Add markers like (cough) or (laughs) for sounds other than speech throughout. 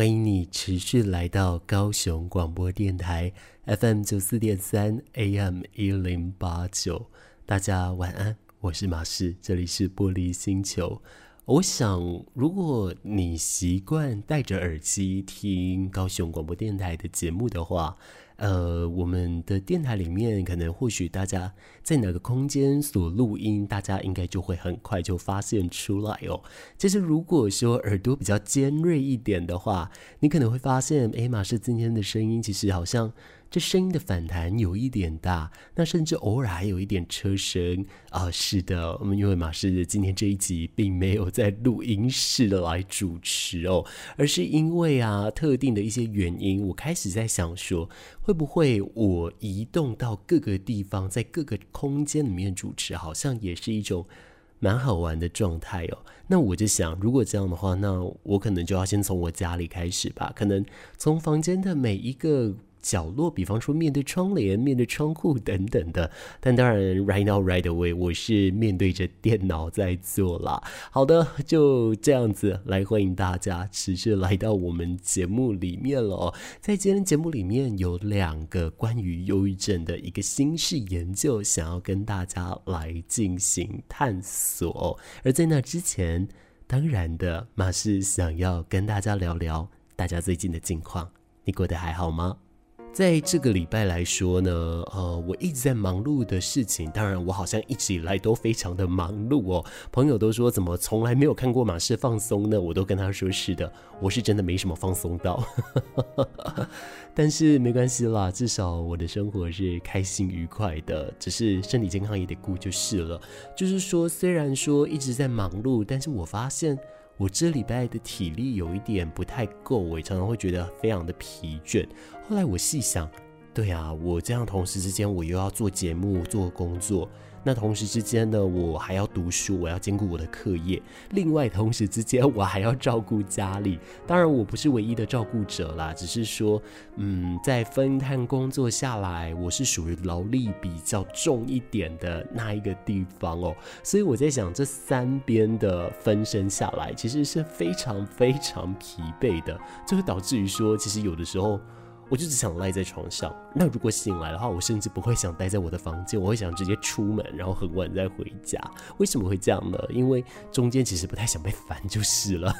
欢迎你持续来到高雄广播电台 FM 九四点三 AM 一零八九。大家晚安，我是马氏，这里是玻璃星球。我想，如果你习惯戴着耳机听高雄广播电台的节目的话，呃，我们的电台里面，可能或许大家在哪个空间所录音，大家应该就会很快就发现出来哦。其实，如果说耳朵比较尖锐一点的话，你可能会发现，艾玛是今天的声音其实好像。这声音的反弹有一点大，那甚至偶尔还有一点车声啊、是的，我们因为马士今天这一集并没有在录音室来主持哦，而是因为啊特定的一些原因，我开始在想说，会不会我移动到各个地方，在各个空间里面主持，好像也是一种蛮好玩的状态哦。那我就想，如果这样的话，那我可能就要先从我家里开始吧，可能从房间的每一个。角落，比方说面对窗帘、面对窗户等等的，但当然，right now, right away，我是面对着电脑在做啦。好的，就这样子来欢迎大家持续来到我们节目里面了。在今天节目里面有两个关于忧郁症的一个新式研究，想要跟大家来进行探索。而在那之前，当然的，马是想要跟大家聊聊大家最近的近况，你过得还好吗？在这个礼拜来说呢，呃，我一直在忙碌的事情，当然我好像一直以来都非常的忙碌哦。朋友都说怎么从来没有看过马氏放松呢？我都跟他说是的，我是真的没什么放松到。(laughs) 但是没关系啦，至少我的生活是开心愉快的，只是身体健康也得顾就是了。就是说，虽然说一直在忙碌，但是我发现。我这礼拜的体力有一点不太够，我常常会觉得非常的疲倦。后来我细想，对啊，我这样同时之间，我又要做节目、做工作。那同时之间呢，我还要读书，我要兼顾我的课业。另外，同时之间我还要照顾家里。当然，我不是唯一的照顾者啦，只是说，嗯，在分摊工作下来，我是属于劳力比较重一点的那一个地方哦。所以我在想，这三边的分身下来，其实是非常非常疲惫的，就会导致于说，其实有的时候。我就只想赖在床上。那如果醒来的话，我甚至不会想待在我的房间，我会想直接出门，然后很晚再回家。为什么会这样呢？因为中间其实不太想被烦就是了。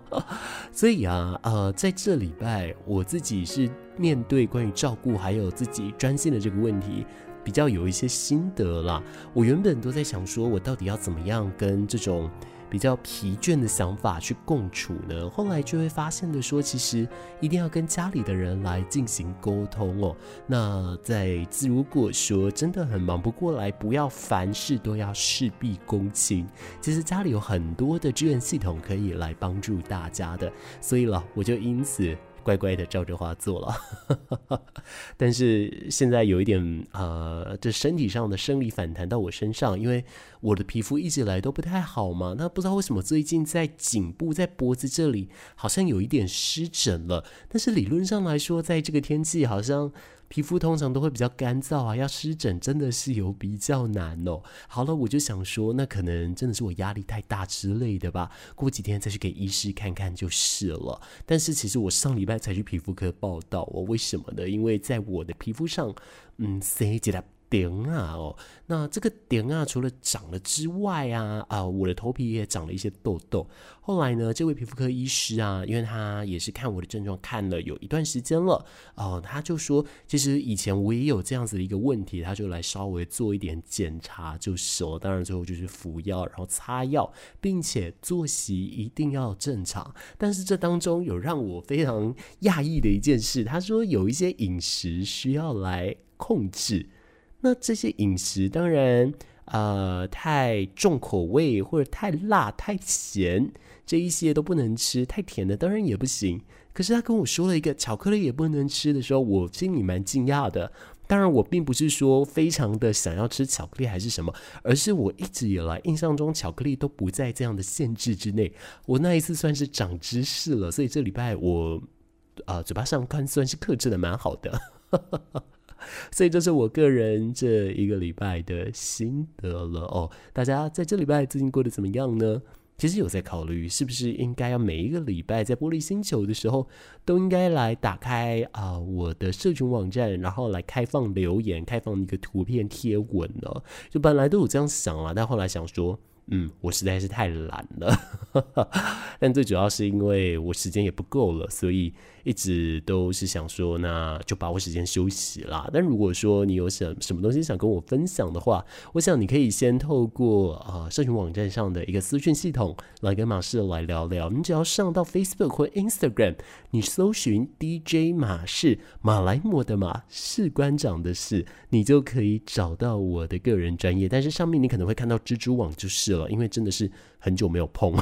(laughs) 所以啊，呃，在这礼拜我自己是面对关于照顾还有自己专心的这个问题，比较有一些心得啦。我原本都在想说，我到底要怎么样跟这种。比较疲倦的想法去共处呢，后来就会发现的说，其实一定要跟家里的人来进行沟通哦。那在如果说真的很忙不过来，不要凡事都要事必躬亲，其实家里有很多的支援系统可以来帮助大家的。所以了，我就因此。乖乖的照着话做了，(laughs) 但是现在有一点呃，这身体上的生理反弹到我身上，因为我的皮肤一直来都不太好嘛，那不知道为什么最近在颈部、在脖子这里好像有一点湿疹了，但是理论上来说，在这个天气好像。皮肤通常都会比较干燥啊，要湿疹真的是有比较难哦。好了，我就想说，那可能真的是我压力太大之类的吧。过几天再去给医师看看就是了。但是其实我上礼拜才去皮肤科报到哦，为什么呢？因为在我的皮肤上，嗯，塞起来。点啊哦，那这个点啊，除了长了之外啊啊，我的头皮也长了一些痘痘。后来呢，这位皮肤科医师啊，因为他也是看我的症状看了有一段时间了哦，他就说，其实以前我也有这样子的一个问题，他就来稍微做一点检查就是了。当然最后就是服药，然后擦药，并且作息一定要正常。但是这当中有让我非常讶异的一件事，他说有一些饮食需要来控制。那这些饮食当然，呃，太重口味或者太辣、太咸，这一些都不能吃。太甜的当然也不行。可是他跟我说了一个巧克力也不能吃的时候，我心里蛮惊讶的。当然，我并不是说非常的想要吃巧克力还是什么，而是我一直以来印象中巧克力都不在这样的限制之内。我那一次算是长知识了，所以这礼拜我，呃，嘴巴上看算是克制的蛮好的。(laughs) (laughs) 所以这是我个人这一个礼拜的心得了哦。大家在这礼拜最近过得怎么样呢？其实有在考虑，是不是应该要每一个礼拜在玻璃星球的时候，都应该来打开啊、我的社群网站，然后来开放留言，开放一个图片贴文呢？就本来都有这样想了，但后来想说。嗯，我实在是太懒了，(laughs) 但最主要是因为我时间也不够了，所以一直都是想说，那就把握时间休息啦。但如果说你有什什么东西想跟我分享的话，我想你可以先透过啊、社群网站上的一个私讯系统来跟马氏来聊聊。你只要上到 Facebook 或 Instagram，你搜寻 DJ 马氏，马来貘的马，士官长的士，你就可以找到我的个人专业。但是上面你可能会看到蜘蛛网就是了。因为真的是很久没有碰，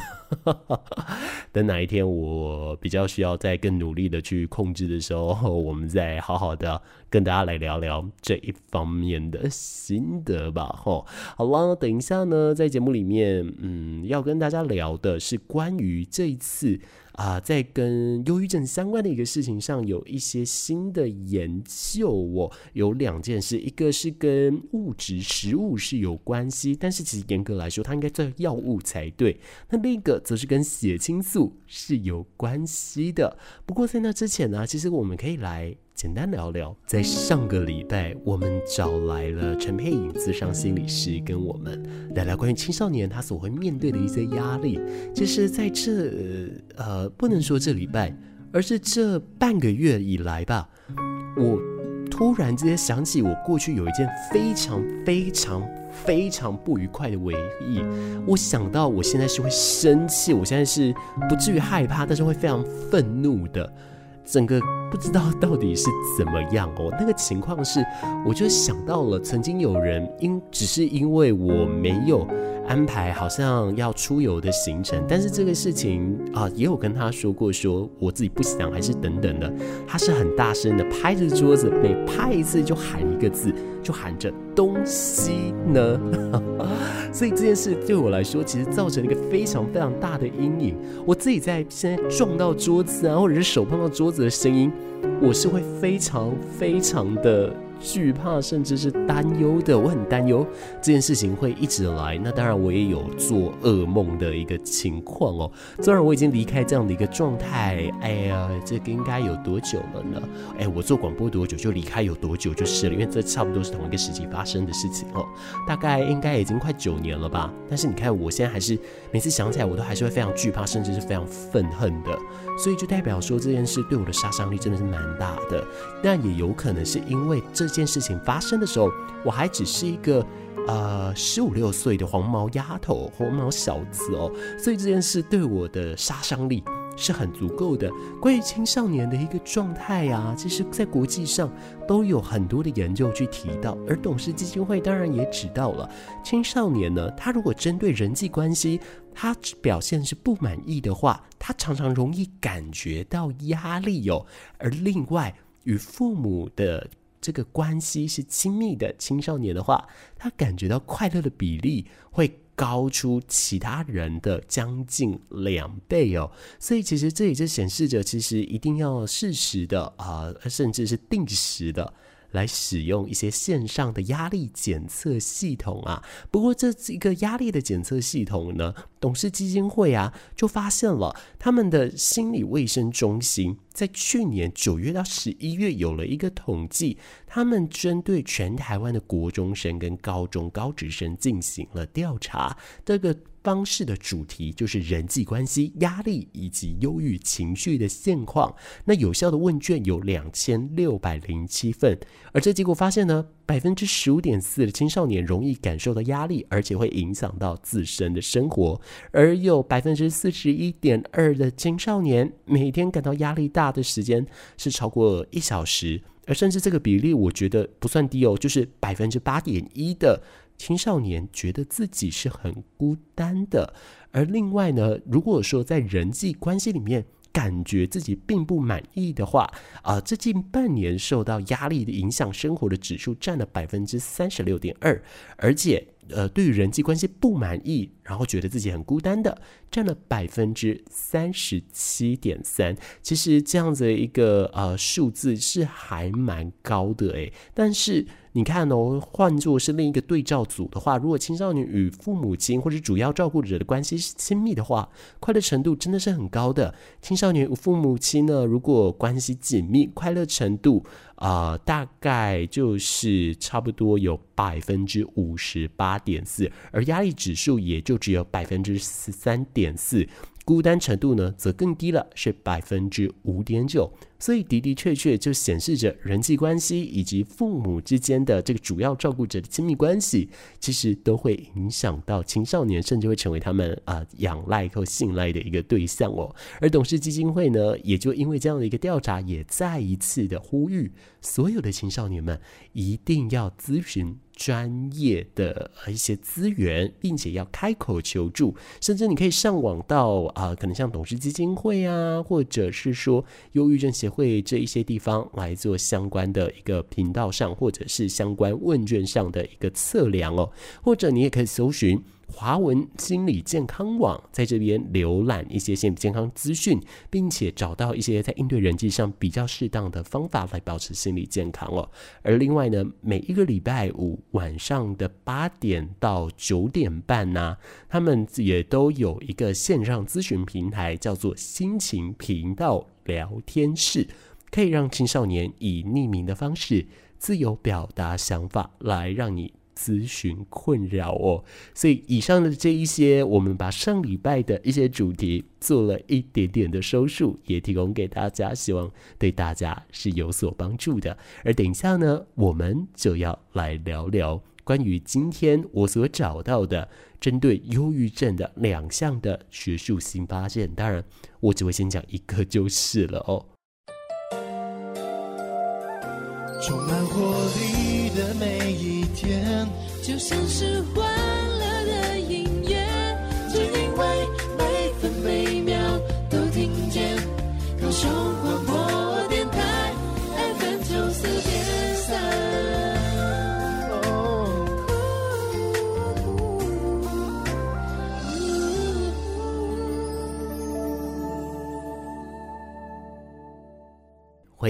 (laughs) 等哪一天我比较需要再更努力的去控制的时候，(laughs) 我们再好好的跟大家来聊聊这一方面的心得吧。吼，好了，等一下呢，在节目里面，嗯，要跟大家聊的是关于这一次。啊，在跟忧郁症相关的一个事情上，有一些新的研究哦。有两件事，一个是跟物质食物是有关系，但是其实严格来说，它应该叫药物才对。那另一个则是跟血清素是有关系的。不过在那之前呢，其实我们可以来。简单聊聊，在上个礼拜，我们找来了陈佩颖咨商心理师，跟我们聊聊关于青少年他所会面对的一些压力。其实在这呃，不能说这礼拜，而是这半个月以来吧，我突然之间想起我过去有一件非常非常非常不愉快的回忆。我想到我现在是会生气，我现在是不至于害怕，但是会非常愤怒的。整个不知道到底是怎么样哦，那个情况是，我就想到了曾经有人因只是因为我没有安排好像要出游的行程，但是这个事情啊也有跟他说过，说我自己不想还是等等的，他是很大声的拍着桌子，每拍一次就喊一个字，就喊着东西呢。所以这件事对我来说，其实造成了一个非常非常大的阴影。我自己在现在撞到桌子啊，或者是手碰到桌子的声音，我是会非常非常的。惧怕甚至是担忧的，我很担忧这件事情会一直来。那当然，我也有做噩梦的一个情况哦。虽然我已经离开这样的一个状态，哎呀，这个应该有多久了呢？哎，我做广播多久就离开有多久就是了，因为这差不多是同一个时期发生的事情哦。大概应该已经快九年了吧。但是你看，我现在还是每次想起来，我都还是会非常惧怕，甚至是非常愤恨的。所以就代表说这件事对我的杀伤力真的是蛮大的。但也有可能是因为这。这件事情发生的时候，我还只是一个呃十五六岁的黄毛丫头、黄毛小子哦，所以这件事对我的杀伤力是很足够的。关于青少年的一个状态啊，其实在国际上都有很多的研究去提到，而董事基金会当然也知道了，青少年呢，他如果针对人际关系，他表现是不满意的话，他常常容易感觉到压力哦。而另外与父母的这个关系是亲密的，青少年的话，他感觉到快乐的比例会高出其他人的将近两倍哦。所以其实这也就显示着，其实一定要适时的啊、甚至是定时的。来使用一些线上的压力检测系统啊，不过这一个压力的检测系统呢，董事基金会啊就发现了他们的心理卫生中心在去年九月到十一月有了一个统计，他们针对全台湾的国中生跟高中高职生进行了调查，这个。方式的主题就是人际关系、压力以及忧郁情绪的现况。那有效的问卷有两千六百零七份，而这结果发现呢，百分之十五点四的青少年容易感受到压力，而且会影响到自身的生活。而有百分之四十一点二的青少年每天感到压力大的时间是超过一小时，而甚至这个比例我觉得不算低哦，就是百分之八点一的。青少年觉得自己是很孤单的，而另外呢，如果说在人际关系里面感觉自己并不满意的话，啊、呃，这近半年受到压力的影响生活的指数占了百分之三十六点二，而且呃，对于人际关系不满意。然后觉得自己很孤单的，占了百分之三十七点三。其实这样子一个呃数字是还蛮高的诶，但是。你看哦，换作是另一个对照组的话，如果青少年与父母亲或者主要照顾者的关系是亲密的话，快乐程度真的是很高的。青少年与父母亲呢，如果关系紧密，快乐程度啊、大概就是差不多有百分之五十八点四，而压力指数也就只有百分之十三点四。孤单程度呢，则更低了，是百分之五点九。所以的的确确就显示着人际关系以及父母之间的这个主要照顾者的亲密关系，其实都会影响到青少年，甚至会成为他们啊、仰赖和信赖的一个对象哦。而董氏基金会呢，也就因为这样的一个调查，也再一次的呼吁所有的青少年们一定要咨询。专业的一些资源，并且要开口求助，甚至你可以上网到啊、可能像董氏基金会啊，或者是说忧郁症协会这一些地方来做相关的一个频道上，或者是相关问卷上的一个测量哦，或者你也可以搜寻。华文心理健康网在这边浏览一些心理健康资讯，并且找到一些在应对人际上比较适当的方法来保持心理健康哦。而另外呢，每一个礼拜五晚上的八点到九点半呢、他们也都有一个线上咨询平台，叫做心情频道聊天室，可以让青少年以匿名的方式自由表达想法，来让你。咨询困扰哦，所以以上的这一些，我们把上礼拜的一些主题做了一点点的收束，也提供给大家，希望对大家是有所帮助的。而等一下呢，我们就要来聊聊关于今天我所找到的针对忧郁症的两项的学术新发现。当然，我只会先讲一个就是了哦。充满活力的每一天，就像是欢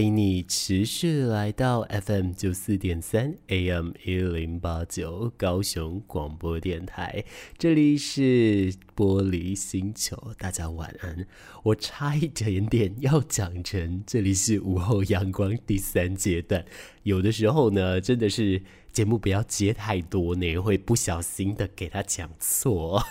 欢迎你持续来到 FM 九四点三 AM 一零八九高雄广播电台，这里是玻璃星球，大家晚安。我差一点点要讲成这里是午后阳光第三阶段，有的时候呢，真的是节目不要接太多呢，会不小心的给他讲错。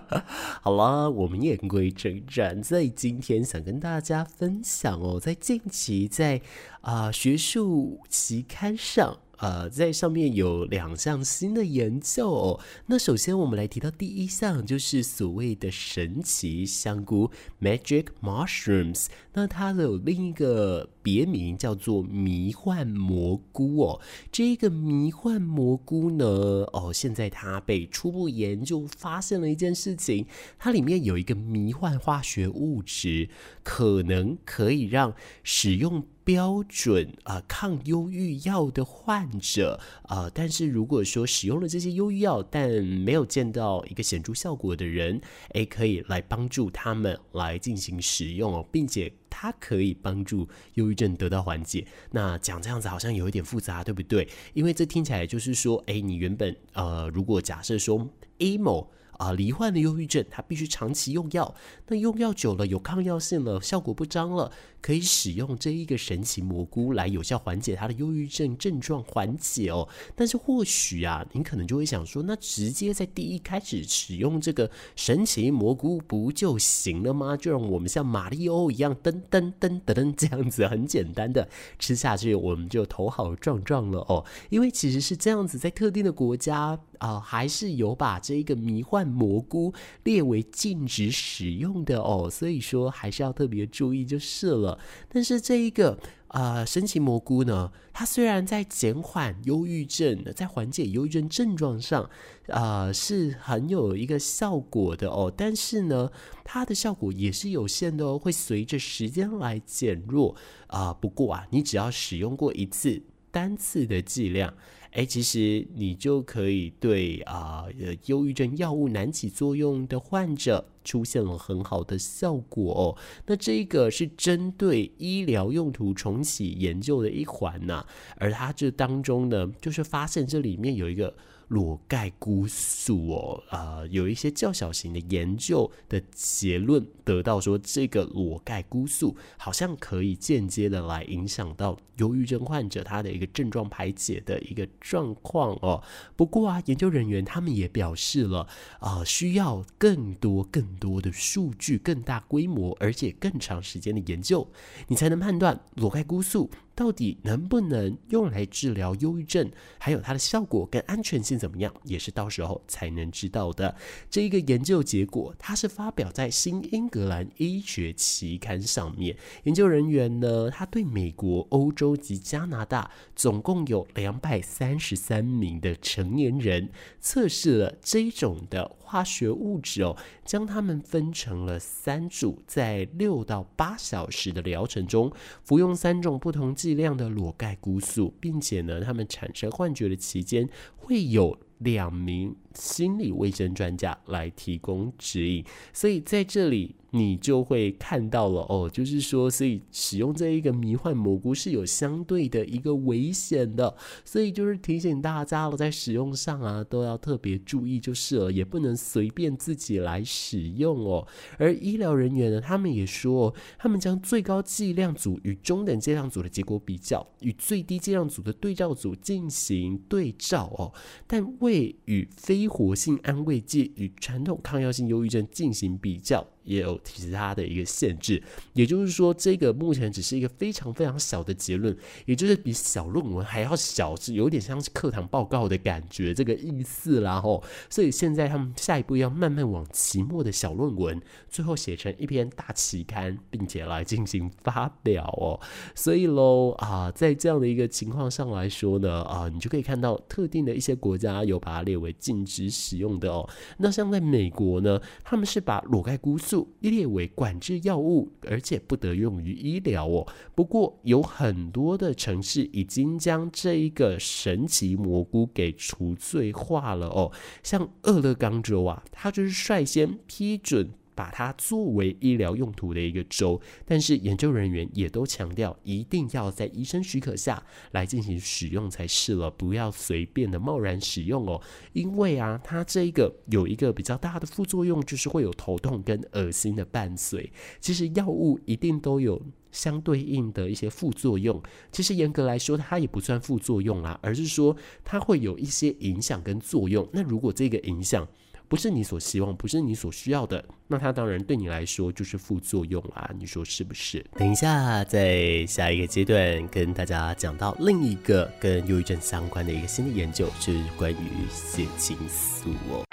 (laughs) 好啦，我们言归正传，在今天想跟大家分享哦，在近期在啊、学术期刊上。呃，在上面有两项新的研究哦。那首先我们来提到第一项，就是所谓的神奇香菇 （Magic Mushrooms）。那它的有另一个别名叫做迷幻蘑菇哦。这个迷幻蘑菇呢，哦，现在它被初步研究发现了一件事情，它里面有一个迷幻化学物质，可能可以让使用。标准啊、抗忧郁药的患者啊、但是如果说使用了这些忧郁药，但没有见到一个显著效果的人，诶，可以来帮助他们来进行使用哦，并且它可以帮助忧郁症得到缓解。那讲这样子好像有一点复杂，对不对？因为这听起来就是说，诶，你原本呃，如果假设说 emo。啊，罹患的忧郁症，他必须长期用药。那用药久了，有抗药性了，效果不彰了，可以使用这一个神奇蘑菇来有效缓解他的忧郁症症状缓解哦。但是或许啊，您可能就会想说，那直接在第一开始使用这个神奇蘑菇不就行了吗？就让我们像马里欧一样噔噔噔噔噔这样子，很简单的吃下去，我们就头好壮壮了哦。因为其实是这样子，在特定的国家。啊、还是有把这一个迷幻蘑菇列为禁止使用的哦，所以说还是要特别注意就是了。但是这一个呃神奇蘑菇呢，它虽然在减缓忧郁症，在缓解忧郁症症状上，呃是很有一个效果的哦，但是呢，它的效果也是有限的哦，会随着时间来减弱啊、不过啊，你只要使用过一次。单次的剂量。哎，其实你就可以对啊，呃，忧郁症药物难起作用的患者出现了很好的效果哦。那这个是针对医疗用途重启研究的一环呐、而它这当中呢，就是发现这里面有一个。裸盖菇素哦，啊、呃，有一些较小型的研究的结论得到说，这个裸盖菇素好像可以间接的来影响到忧郁症患者他的一个症状排解的一个状况哦。不过啊，研究人员他们也表示了，啊、呃，需要更多更多的数据、更大规模而且更长时间的研究，你才能判断裸盖菇素。到底能不能用来治疗忧郁症？还有它的效果跟安全性怎么样，也是到时候才能知道的。这一个研究结果，它是发表在《新英格兰医学期刊》上面。研究人员呢，他对美国、欧洲及加拿大总共有两百三十三名的成年人测试了这种的化学物质哦，将它们分成了三组，在六到八小时的疗程中服用三种不同剂量的裸盖菇素，并且呢，他们产生幻觉的期间会有两名心理卫生专家来提供指引，所以在这里。你就会看到了哦，就是说，所以使用这一个迷幻蘑菇是有相对的一个危险的，所以就是提醒大家了，在使用上啊都要特别注意就是了，也不能随便自己来使用哦。而医疗人员呢，他们也说，他们将最高剂量组与中等剂量组的结果比较，与最低剂量组的对照组进行对照哦，但未与非活性安慰剂与传统抗药性忧郁症进行比较。也有其他的一个限制，也就是说，这个目前只是一个非常非常小的结论，也就是比小论文还要小，是有点像是课堂报告的感觉，这个意思啦吼。所以现在他们下一步要慢慢往期末的小论文，最后写成一篇大期刊，并且来进行发表哦。所以喽啊，在这样的一个情况上来说呢，啊，你就可以看到特定的一些国家有把它列为禁止使用的哦。那像在美国呢，他们是把裸盖菇列为管制药物，而且不得用于医疗哦。不过有很多的城市已经将这一个神奇蘑菇给除罪化了哦。像俄勒冈州啊，它就是率先批准。把它作为医疗用途的一个州，但是研究人员也都强调，一定要在医生许可下来进行使用才是了，不要随便的贸然使用哦。因为啊，它这个有一个比较大的副作用，就是会有头痛跟恶心的伴随。其实药物一定都有相对应的一些副作用，其实严格来说，它也不算副作用啦，而是说它会有一些影响跟作用。那如果这个影响，不是你所希望，不是你所需要的，那它当然对你来说就是副作用啦。你说是不是？等一下，在下一个阶段跟大家讲到另一个跟忧郁症相关的一个新的研究，是关于血清素哦。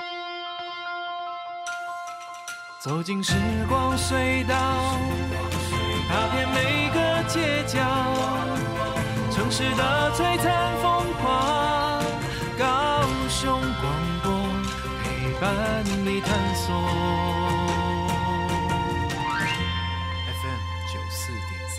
走进时光隧道，踏遍每个街角，城市的璀璨伴你探索 FM 九四点三。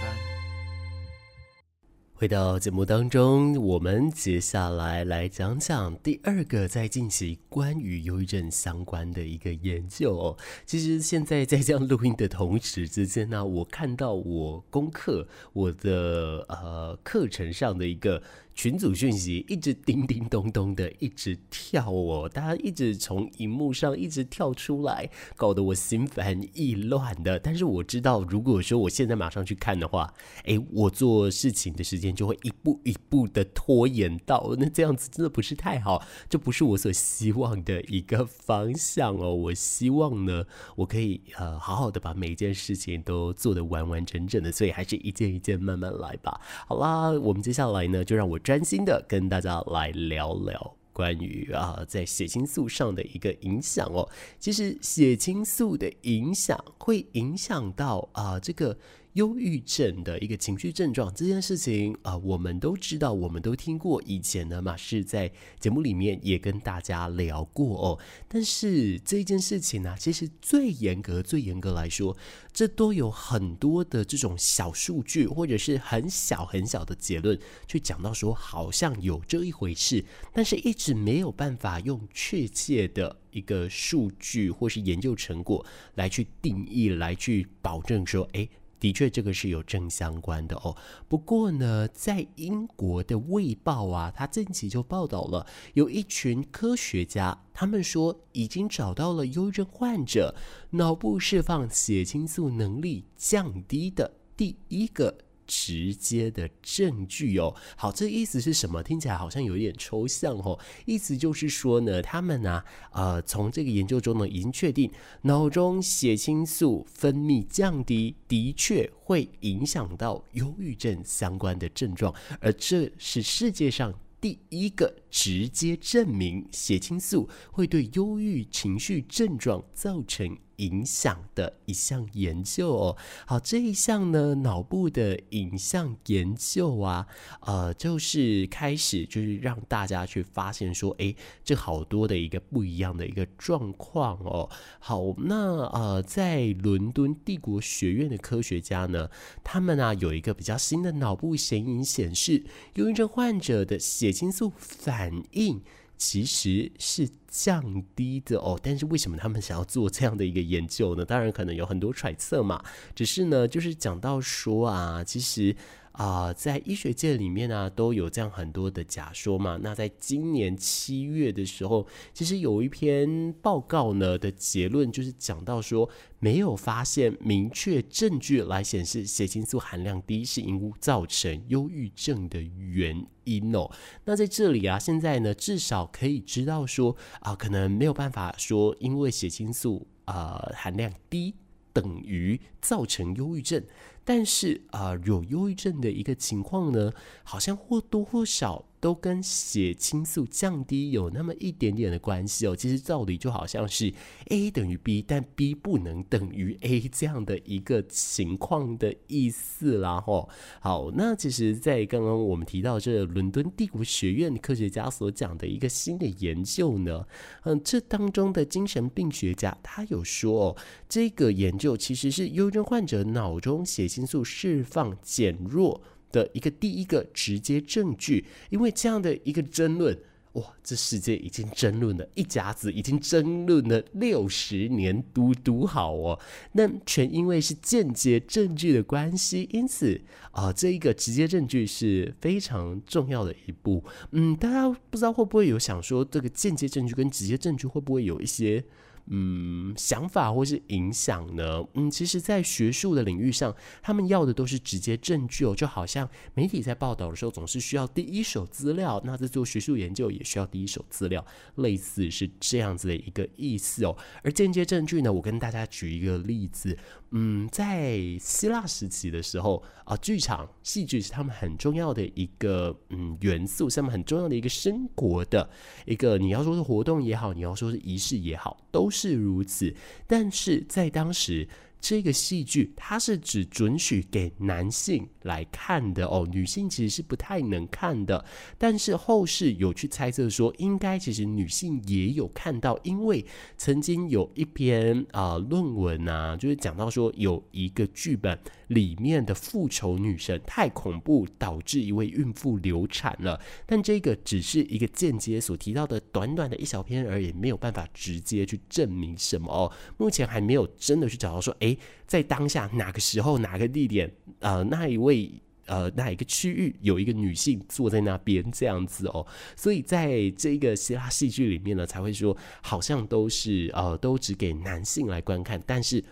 回到节目当中，我们接下来来讲讲第二个在进行关于忧郁症相关的一个研究。其实现在在这样录音的同时之间呢，我看到我功课我的呃课程上的一个。群组讯息一直叮叮咚咚的一直跳哦，大家一直从荧幕上一直跳出来，搞得我心烦意乱的。但是我知道，如果说我现在马上去看的话，诶，我做事情的时间就会一步一步的拖延到，那这样子真的不是太好，这不是我所希望的一个方向哦。我希望呢，我可以呃好好的把每一件事情都做得完完整整的，所以还是一件一件慢慢来吧。好啦，我们接下来呢，就让我。专心的跟大家来聊聊关于啊在血清素上的一个影响哦。其实血清素的影响会影响到啊这个忧郁症的一个情绪症状这件事情啊、我们都知道，我们都听过。以前呢，马氏在节目里面也跟大家聊过哦。但是这件事情呢、其实最严格、最严格来说，这都有很多的这种小数据，或者是很小很小的结论，去讲到说好像有这一回事，但是一直没有办法用确切的一个数据或是研究成果来去定义，来去保证说，哎。的确，这个是有正相关的哦。不过呢，在英国的《卫报》啊，它近期就报道了，有一群科学家，他们说已经找到了忧郁症患者脑部释放血清素能力降低的第一个。直接的证据哦，好，这意思是什么？听起来好像有点抽象哦。意思就是说呢，他们呢、啊，呃，从这个研究中呢，已经确定脑中血清素分泌降低，的确会影响到忧郁症相关的症状，而这是世界上第一个直接证明血清素会对忧郁情绪症状造成。影响的一项研究哦，好，这一项呢，脑部的影像研究啊，呃，就是开始就是让大家去发现说，诶，这好多的一个不一样的一个状况哦。好，那呃，在伦敦帝国学院的科学家呢，他们啊有一个比较新的脑部显影显示，忧郁症患者的血清素反反应。其实是降低的哦，但是为什么他们想要做这样的一个研究呢？当然可能有很多揣测嘛，只是呢，就是讲到说啊，其实。啊、在医学界里面呢、都有这样很多的假说嘛。那在今年七月的时候，其实有一篇报告呢的结论，就是讲到说，没有发现明确证据来显示血清素含量低是因造成忧郁症的原因哦。那在这里啊，现在呢，至少可以知道说啊、可能没有办法说，因为血清素啊、含量低等于造成忧郁症。但是啊、有忧郁症的一个情况呢，好像或多或少。都跟血清素降低有那么一点点的关系哦。其实道理就好像是 A 等于 B，但 B 不能等于 A 这样的一个情况的意思啦。吼，好，那其实，在刚刚我们提到这伦敦帝国学院科学家所讲的一个新的研究呢，嗯，这当中的精神病学家他有说哦，这个研究其实是忧郁症患者脑中血清素释放减弱的一个第一个直接证据，因为这样的一个争论，哇，这世界已经争论了一甲子，已经争论了六十年，读读好哦。那全因为是间接证据的关系，因此啊、这一个直接证据是非常重要的一步。嗯，大家不知道会不会有想说，这个间接证据跟直接证据会不会有一些？嗯，想法或是影响呢？嗯，其实，在学术的领域上，他们要的都是直接证据哦。就好像媒体在报道的时候，总是需要第一手资料，那在做学术研究也需要第一手资料，类似是这样子的一个意思哦。而间接证据呢，我跟大家举一个例子。嗯，在希腊时期的时候啊，剧场戏剧是他们很重要的一个嗯元素，是他们很重要的一个生活的一个，你要说是活动也好，你要说是仪式也好，都是如此。但是在当时。这个戏剧它是只准许给男性来看的哦，女性其实是不太能看的。但是后世有去猜测说，应该其实女性也有看到，因为曾经有一篇啊、呃、论文啊，就是讲到说有一个剧本里面的复仇女神太恐怖，导致一位孕妇流产了。但这个只是一个间接所提到的短短的一小篇而已，没有办法直接去证明什么哦。目前还没有真的去找到说，诶。在当下哪个时候哪个地点，呃，那一位呃哪一个区域有一个女性坐在那边这样子哦，所以在这个希腊戏剧里面呢，才会说好像都是呃都只给男性来观看，但是。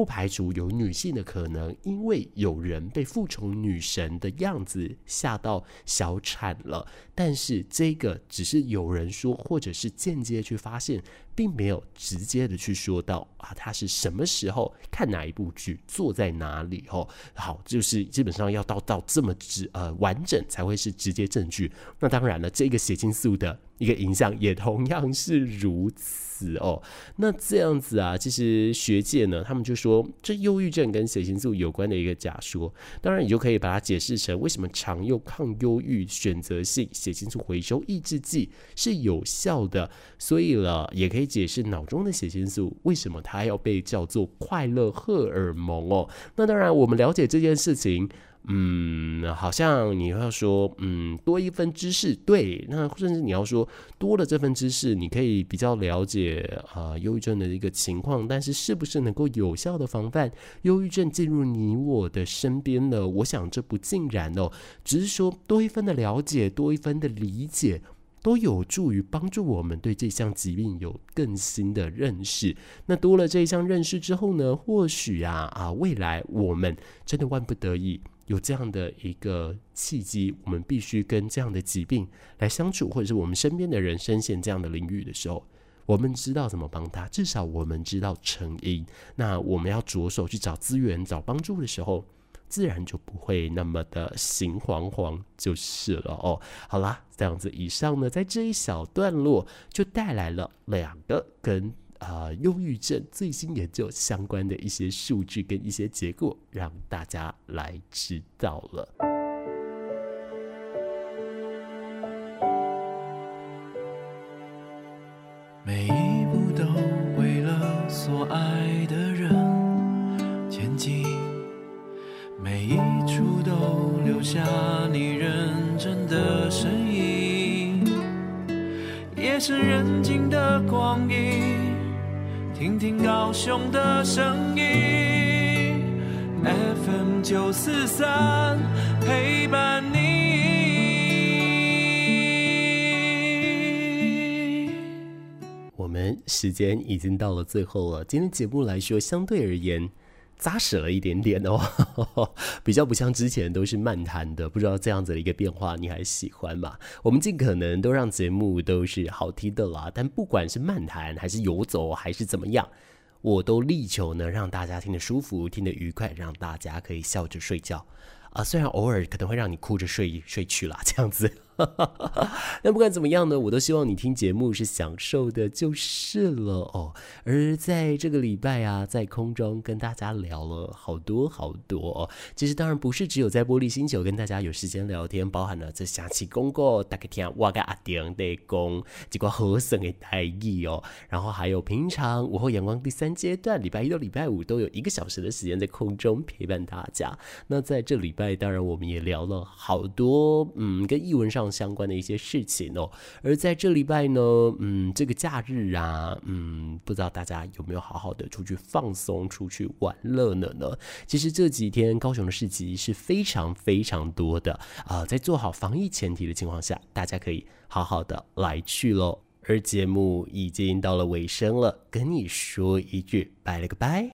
不排除有女性的可能，因为有人被复仇女神的样子吓到小产了。但是这个只是有人说，或者是间接去发现，并没有直接的去说到啊，他是什么时候看哪一部剧，坐在哪里哦。好，就是基本上要到到这么直呃完整才会是直接证据。那当然了，这个血清素的一个影响也同样是如此哦。(laughs) 那这样子啊，其实学界呢，他们就说这忧郁症跟血清素有关的一个假说。当然，你就可以把它解释成为什么常用抗忧郁选择性血清素回收抑制剂是有效的。所以了，也可以解释脑中的血清素为什么它要被叫做快乐荷尔蒙哦。那当然，我们了解这件事情。嗯，好像你要说，嗯，多一分知识，对，那甚至你要说多了这份知识，你可以比较了解啊，忧郁症的一个情况，但是是不是能够有效的防范忧郁症进入你我的身边呢？我想这不尽然哦，只是说多一分的了解，多一分的理解，都有助于帮助我们对这项疾病有更新的认识。那多了这一项认识之后呢，或许啊啊，未来我们真的万不得已。有这样的一个契机，我们必须跟这样的疾病来相处，或者是我们身边的人深陷这样的领域的时候，我们知道怎么帮他，至少我们知道成因。那我们要着手去找资源、找帮助的时候，自然就不会那么的心惶惶就是了哦。好啦，这样子以上呢，在这一小段落就带来了两个跟。啊、呃，忧郁症最新研究相关的一些数据跟一些结果，让大家来知道了。每一处都留下你认真的身影，夜深人静的光阴。听听高雄的声音，FM 九四三陪伴你。我们时间已经到了最后了，今天节目来说相对而言。扎实了一点点哦，(laughs) 比较不像之前都是漫谈的，不知道这样子的一个变化你还喜欢吗？我们尽可能都让节目都是好听的啦，但不管是漫谈还是游走还是怎么样，我都力求呢让大家听得舒服、听得愉快，让大家可以笑着睡觉啊。虽然偶尔可能会让你哭着睡睡去啦，这样子。(laughs) 那不管怎么样呢，我都希望你听节目是享受的，就是了哦。而在这个礼拜啊，在空中跟大家聊了好多好多哦。其实当然不是只有在玻璃星球跟大家有时间聊天，包含了这下期公告，大家听我跟阿丁的公，几个和声的台语哦。然后还有平常午后阳光第三阶段，礼拜一到礼拜五都有一个小时的时间在空中陪伴大家。那在这礼拜，当然我们也聊了好多，嗯，跟译文上相关的一些事情哦，而在这礼拜呢，嗯，这个假日啊，嗯，不知道大家有没有好好的出去放松、出去玩乐呢？呢，其实这几天高雄的市集是非常非常多的啊，在做好防疫前提的情况下，大家可以好好的来去喽。而节目已经到了尾声了，跟你说一句，拜了个拜。